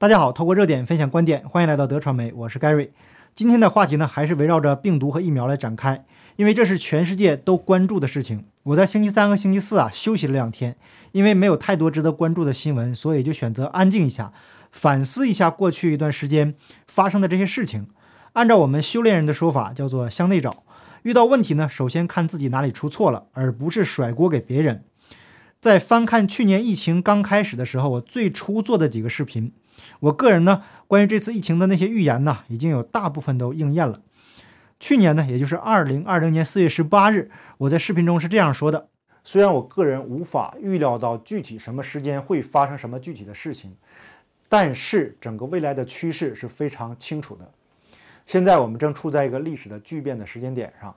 大家好，透过热点分享观点，欢迎来到德传媒，我是 Gary。今天的话题呢，还是围绕着病毒和疫苗来展开，因为这是全世界都关注的事情。我在星期三和星期四啊休息了两天，因为没有太多值得关注的新闻，所以就选择安静一下，反思一下过去一段时间发生的这些事情。按照我们修炼人的说法，叫做向内找。遇到问题呢，首先看自己哪里出错了，而不是甩锅给别人。在翻看去年疫情刚开始的时候，我最初做的几个视频，我个人呢关于这次疫情的那些预言呢，已经有大部分都应验了。去年呢，也就是二零二零年四月十八日，我在视频中是这样说的：虽然我个人无法预料到具体什么时间会发生什么具体的事情，但是整个未来的趋势是非常清楚的。现在我们正处在一个历史的巨变的时间点上，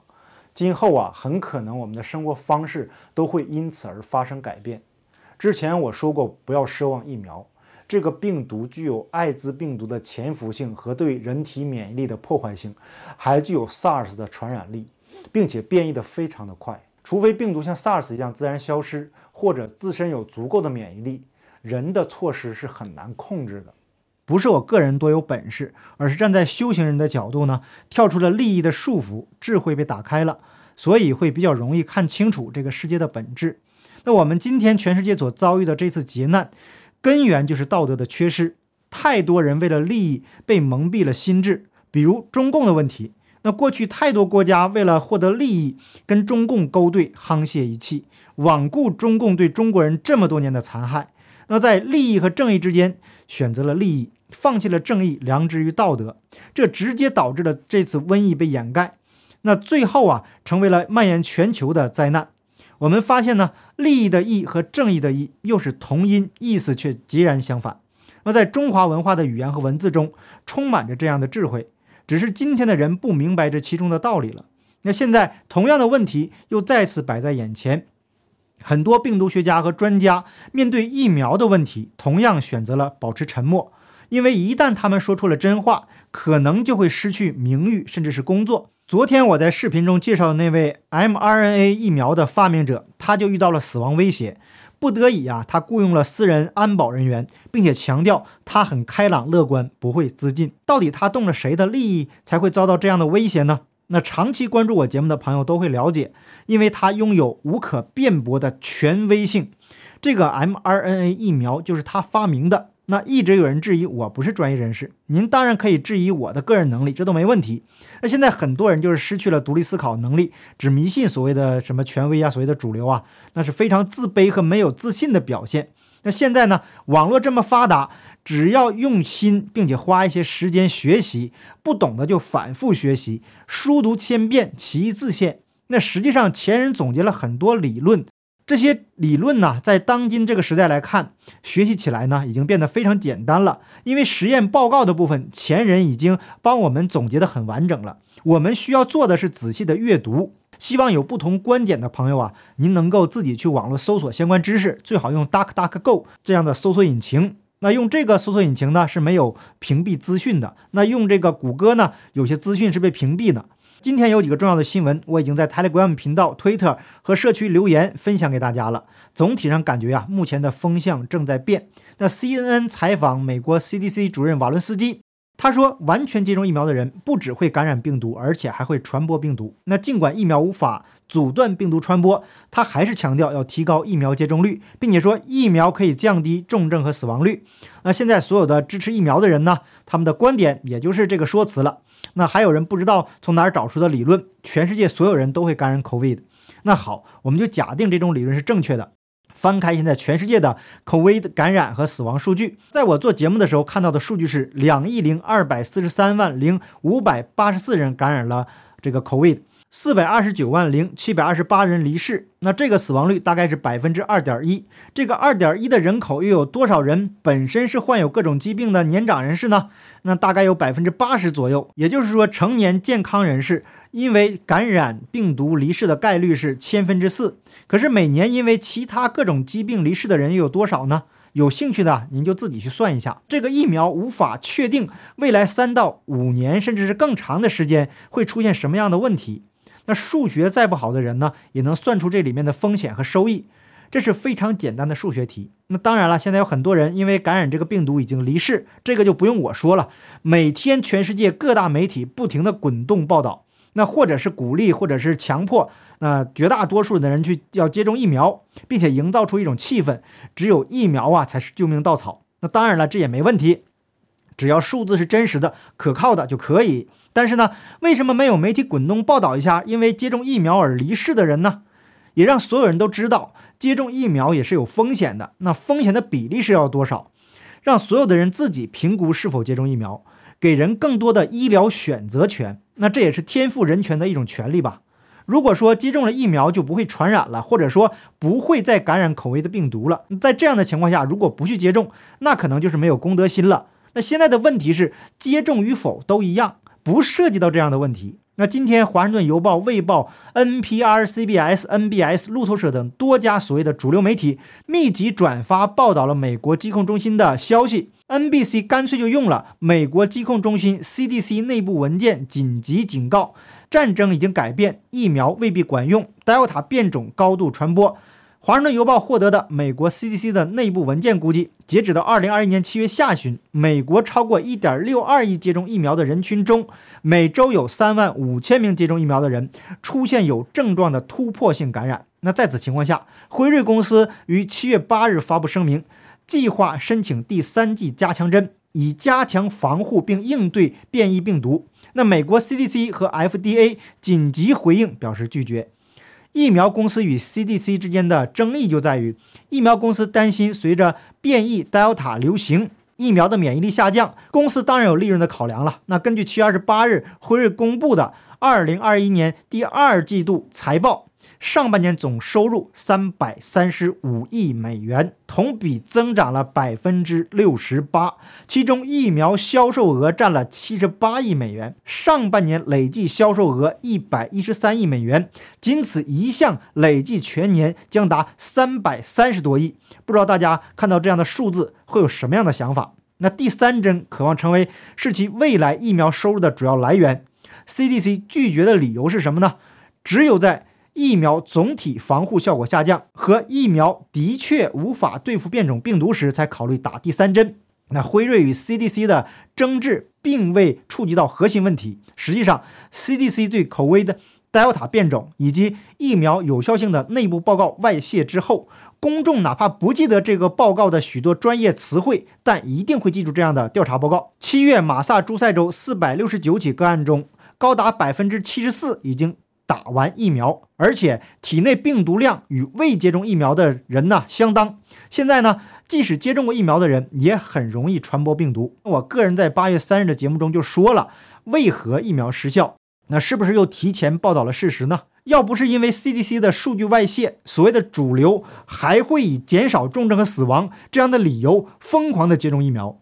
今后啊，很可能我们的生活方式都会因此而发生改变。之前我说过，不要奢望疫苗，这个病毒具有艾滋病毒的潜伏性和对人体免疫力的破坏性，还具有 SARS 的传染力，并且变异的非常的快。除非病毒像 SARS 一样自然消失，或者自身有足够的免疫力，人的措施是很难控制的。不是我个人多有本事，而是站在修行人的角度呢，跳出了利益的束缚，智慧被打开了，所以会比较容易看清楚这个世界的本质。那我们今天全世界所遭遇的这次劫难，根源就是道德的缺失。太多人为了利益被蒙蔽了心智，比如中共的问题。那过去太多国家为了获得利益，跟中共勾兑，沆瀣一气，罔顾中共对中国人这么多年的残害。那在利益和正义之间选择了利益。放弃了正义、良知与道德，这直接导致了这次瘟疫被掩盖。那最后啊，成为了蔓延全球的灾难。我们发现呢，利益的义和正义的义又是同音，意思却截然相反。那在中华文化的语言和文字中，充满着这样的智慧，只是今天的人不明白这其中的道理了。那现在同样的问题又再次摆在眼前，很多病毒学家和专家面对疫苗的问题，同样选择了保持沉默。因为一旦他们说出了真话，可能就会失去名誉，甚至是工作。昨天我在视频中介绍的那位 mRNA 疫苗的发明者，他就遇到了死亡威胁，不得已啊，他雇佣了私人安保人员，并且强调他很开朗乐观，不会自尽。到底他动了谁的利益，才会遭到这样的威胁呢？那长期关注我节目的朋友都会了解，因为他拥有无可辩驳的权威性。这个 mRNA 疫苗就是他发明的。那一直有人质疑我不是专业人士，您当然可以质疑我的个人能力，这都没问题。那现在很多人就是失去了独立思考能力，只迷信所谓的什么权威啊，所谓的主流啊，那是非常自卑和没有自信的表现。那现在呢，网络这么发达，只要用心并且花一些时间学习，不懂的就反复学习，书读千遍，其义自现。那实际上前人总结了很多理论。这些理论呢，在当今这个时代来看，学习起来呢，已经变得非常简单了。因为实验报告的部分，前人已经帮我们总结得很完整了。我们需要做的是仔细的阅读。希望有不同观点的朋友啊，您能够自己去网络搜索相关知识，最好用 DuckDuckGo 这样的搜索引擎。那用这个搜索引擎呢，是没有屏蔽资讯的。那用这个谷歌呢，有些资讯是被屏蔽的。今天有几个重要的新闻，我已经在 Telegram 频道、Twitter 和社区留言分享给大家了。总体上感觉呀，目前的风向正在变。那 CNN 采访美国 CDC 主任瓦伦斯基，他说，完全接种疫苗的人不只会感染病毒，而且还会传播病毒。那尽管疫苗无法阻断病毒传播，他还是强调要提高疫苗接种率，并且说疫苗可以降低重症和死亡率。那现在所有的支持疫苗的人呢，他们的观点也就是这个说辞了。那还有人不知道从哪儿找出的理论，全世界所有人都会感染 COVID。那好，我们就假定这种理论是正确的。翻开现在全世界的 COVID 感染和死亡数据，在我做节目的时候看到的数据是两亿零二百四十三万零五百八十四人感染了这个 COVID。四百二十九万零七百二十八人离世，那这个死亡率大概是百分之二点一。这个二点一的人口又有多少人本身是患有各种疾病的年长人士呢？那大概有百分之八十左右。也就是说，成年健康人士因为感染病毒离世的概率是千分之四。可是每年因为其他各种疾病离世的人又有多少呢？有兴趣的您就自己去算一下。这个疫苗无法确定未来三到五年甚至是更长的时间会出现什么样的问题。那数学再不好的人呢，也能算出这里面的风险和收益。这是非常简单的数学题。那当然了，现在有很多人因为感染这个病毒已经离世，这个就不用我说了。每天全世界各大媒体不停的滚动报道，那或者是鼓励，或者是强迫，那绝大多数的人去要接种疫苗，并且营造出一种气氛，只有疫苗啊才是救命稻草。那当然了，这也没问题，只要数字是真实的、可靠的就可以。但是呢，为什么没有媒体滚动报道一下因为接种疫苗而离世的人呢？也让所有人都知道，接种疫苗也是有风险的。那风险的比例是要多少？让所有的人自己评估是否接种疫苗，给人更多的医疗选择权。那这也是天赋人权的一种权利吧？如果说接种了疫苗就不会传染了，或者说不会再感染口味的病毒了，在这样的情况下，如果不去接种，那可能就是没有公德心了。那现在的问题是，接种与否都一样，不涉及到这样的问题。那今天，《华盛顿邮报》、《卫报》、NPR、CBS、NBS、路透社等多家所谓的主流媒体密集转发报道了美国疾控中心的消息。NBC 干脆就用了美国疾控中心 CDC 内部文件紧急警告：战争已经改变，疫苗未必管用，Delta 变种高度传播。华盛顿邮报获得的美国 CDC 的内部文件估计，截止到二零二一年七月下旬，美国超过一点六二亿接种疫苗的人群中，每周有三万五千名接种疫苗的人出现有症状的突破性感染。那在此情况下，辉瑞公司于七月八日发布声明，计划申请第三剂加强针，以加强防护并应对变异病毒。那美国 CDC 和 FDA 紧急回应表示拒绝。疫苗公司与 CDC 之间的争议就在于，疫苗公司担心随着变异 Delta 流行，疫苗的免疫力下降。公司当然有利润的考量了。那根据七月二十八日辉瑞公布的二零二一年第二季度财报。上半年总收入三百三十五亿美元，同比增长了百分之六十八，其中疫苗销售额占了七十八亿美元，上半年累计销售额一百一十三亿美元，仅此一项累计全年将达三百三十多亿。不知道大家看到这样的数字会有什么样的想法？那第三针渴望成为是其未来疫苗收入的主要来源，CDC 拒绝的理由是什么呢？只有在疫苗总体防护效果下降和疫苗的确无法对付变种病毒时，才考虑打第三针。那辉瑞与 CDC 的争执并未触及到核心问题。实际上，CDC 对口味的 Delta 变种以及疫苗有效性的内部报告外泄之后，公众哪怕不记得这个报告的许多专业词汇，但一定会记住这样的调查报告：七月马萨诸塞州四百六十九起个案中，高达百分之七十四已经。打完疫苗，而且体内病毒量与未接种疫苗的人呢相当。现在呢，即使接种过疫苗的人也很容易传播病毒。我个人在八月三日的节目中就说了，为何疫苗失效？那是不是又提前报道了事实呢？要不是因为 CDC 的数据外泄，所谓的主流还会以减少重症和死亡这样的理由疯狂的接种疫苗。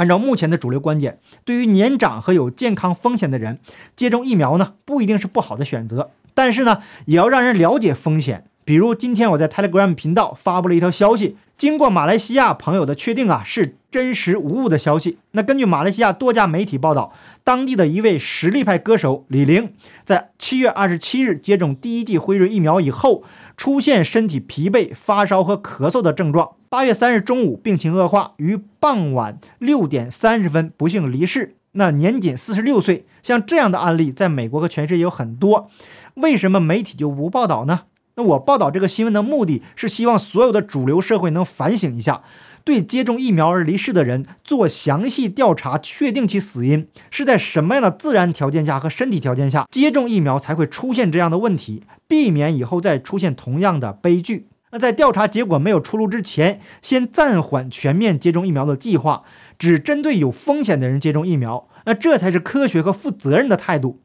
按照目前的主流观点，对于年长和有健康风险的人，接种疫苗呢不一定是不好的选择。但是呢，也要让人了解风险。比如今天我在 Telegram 频道发布了一条消息，经过马来西亚朋友的确定啊，是真实无误的消息。那根据马来西亚多家媒体报道，当地的一位实力派歌手李玲，在七月二十七日接种第一剂辉瑞疫苗以后，出现身体疲惫、发烧和咳嗽的症状。八月三日中午，病情恶化，于傍晚六点三十分不幸离世。那年仅四十六岁。像这样的案例，在美国和全世界有很多。为什么媒体就不报道呢？那我报道这个新闻的目的是希望所有的主流社会能反省一下，对接种疫苗而离世的人做详细调查，确定其死因是在什么样的自然条件下和身体条件下接种疫苗才会出现这样的问题，避免以后再出现同样的悲剧。那在调查结果没有出炉之前，先暂缓全面接种疫苗的计划，只针对有风险的人接种疫苗。那这才是科学和负责任的态度。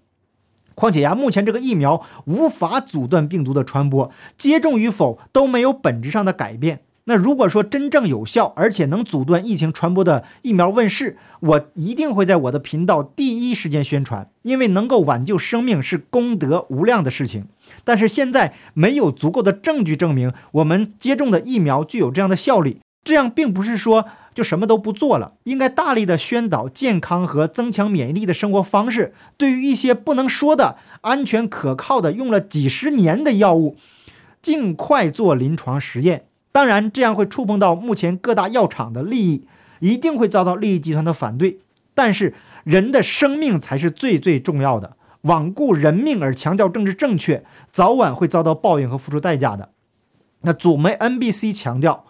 况且呀，目前这个疫苗无法阻断病毒的传播，接种与否都没有本质上的改变。那如果说真正有效而且能阻断疫情传播的疫苗问世，我一定会在我的频道第一时间宣传，因为能够挽救生命是功德无量的事情。但是现在没有足够的证据证明我们接种的疫苗具有这样的效力，这样并不是说就什么都不做了，应该大力的宣导健康和增强免疫力的生活方式。对于一些不能说的安全可靠的用了几十年的药物。尽快做临床实验。当然，这样会触碰到目前各大药厂的利益，一定会遭到利益集团的反对。但是，人的生命才是最最重要的。罔顾人命而强调政治正确，早晚会遭到报应和付出代价的。那祖媒 NBC 强调，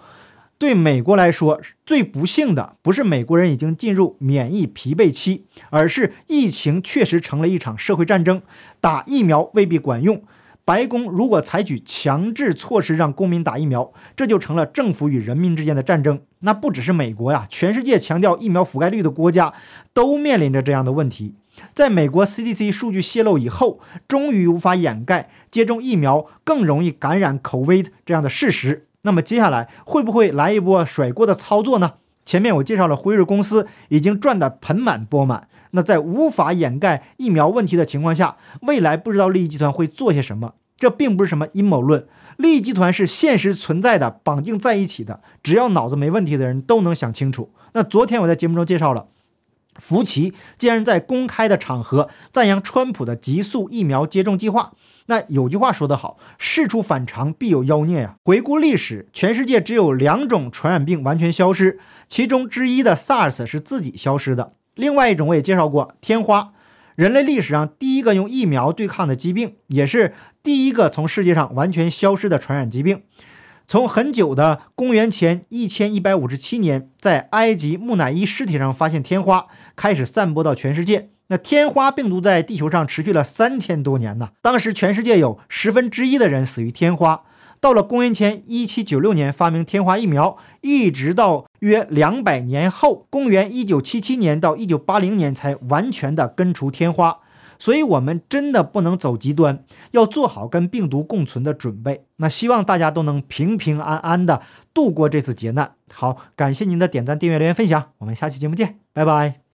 对美国来说最不幸的不是美国人已经进入免疫疲惫期，而是疫情确实成了一场社会战争，打疫苗未必管用。白宫如果采取强制措施让公民打疫苗，这就成了政府与人民之间的战争。那不只是美国呀，全世界强调疫苗覆盖率的国家都面临着这样的问题。在美国 CDC 数据泄露以后，终于无法掩盖接种疫苗更容易感染 COVID 这样的事实。那么接下来会不会来一波甩锅的操作呢？前面我介绍了辉瑞公司已经赚得盆满钵满。那在无法掩盖疫苗问题的情况下，未来不知道利益集团会做些什么。这并不是什么阴谋论，利益集团是现实存在的，绑定在一起的。只要脑子没问题的人都能想清楚。那昨天我在节目中介绍了。福奇竟然在公开的场合赞扬川普的极速疫苗接种计划。那有句话说得好，事出反常必有妖孽呀。回顾历史，全世界只有两种传染病完全消失，其中之一的 SARS 是自己消失的。另外一种我也介绍过，天花，人类历史上第一个用疫苗对抗的疾病，也是第一个从世界上完全消失的传染疾病。从很久的公元前一千一百五十七年，在埃及木乃伊尸体上发现天花，开始散播到全世界。那天花病毒在地球上持续了三千多年呢。当时全世界有十分之一的人死于天花。到了公元前一七九六年发明天花疫苗，一直到约两百年后，公元一九七七年到一九八零年才完全的根除天花。所以，我们真的不能走极端，要做好跟病毒共存的准备。那希望大家都能平平安安的度过这次劫难。好，感谢您的点赞、订阅、留言、分享，我们下期节目见，拜拜。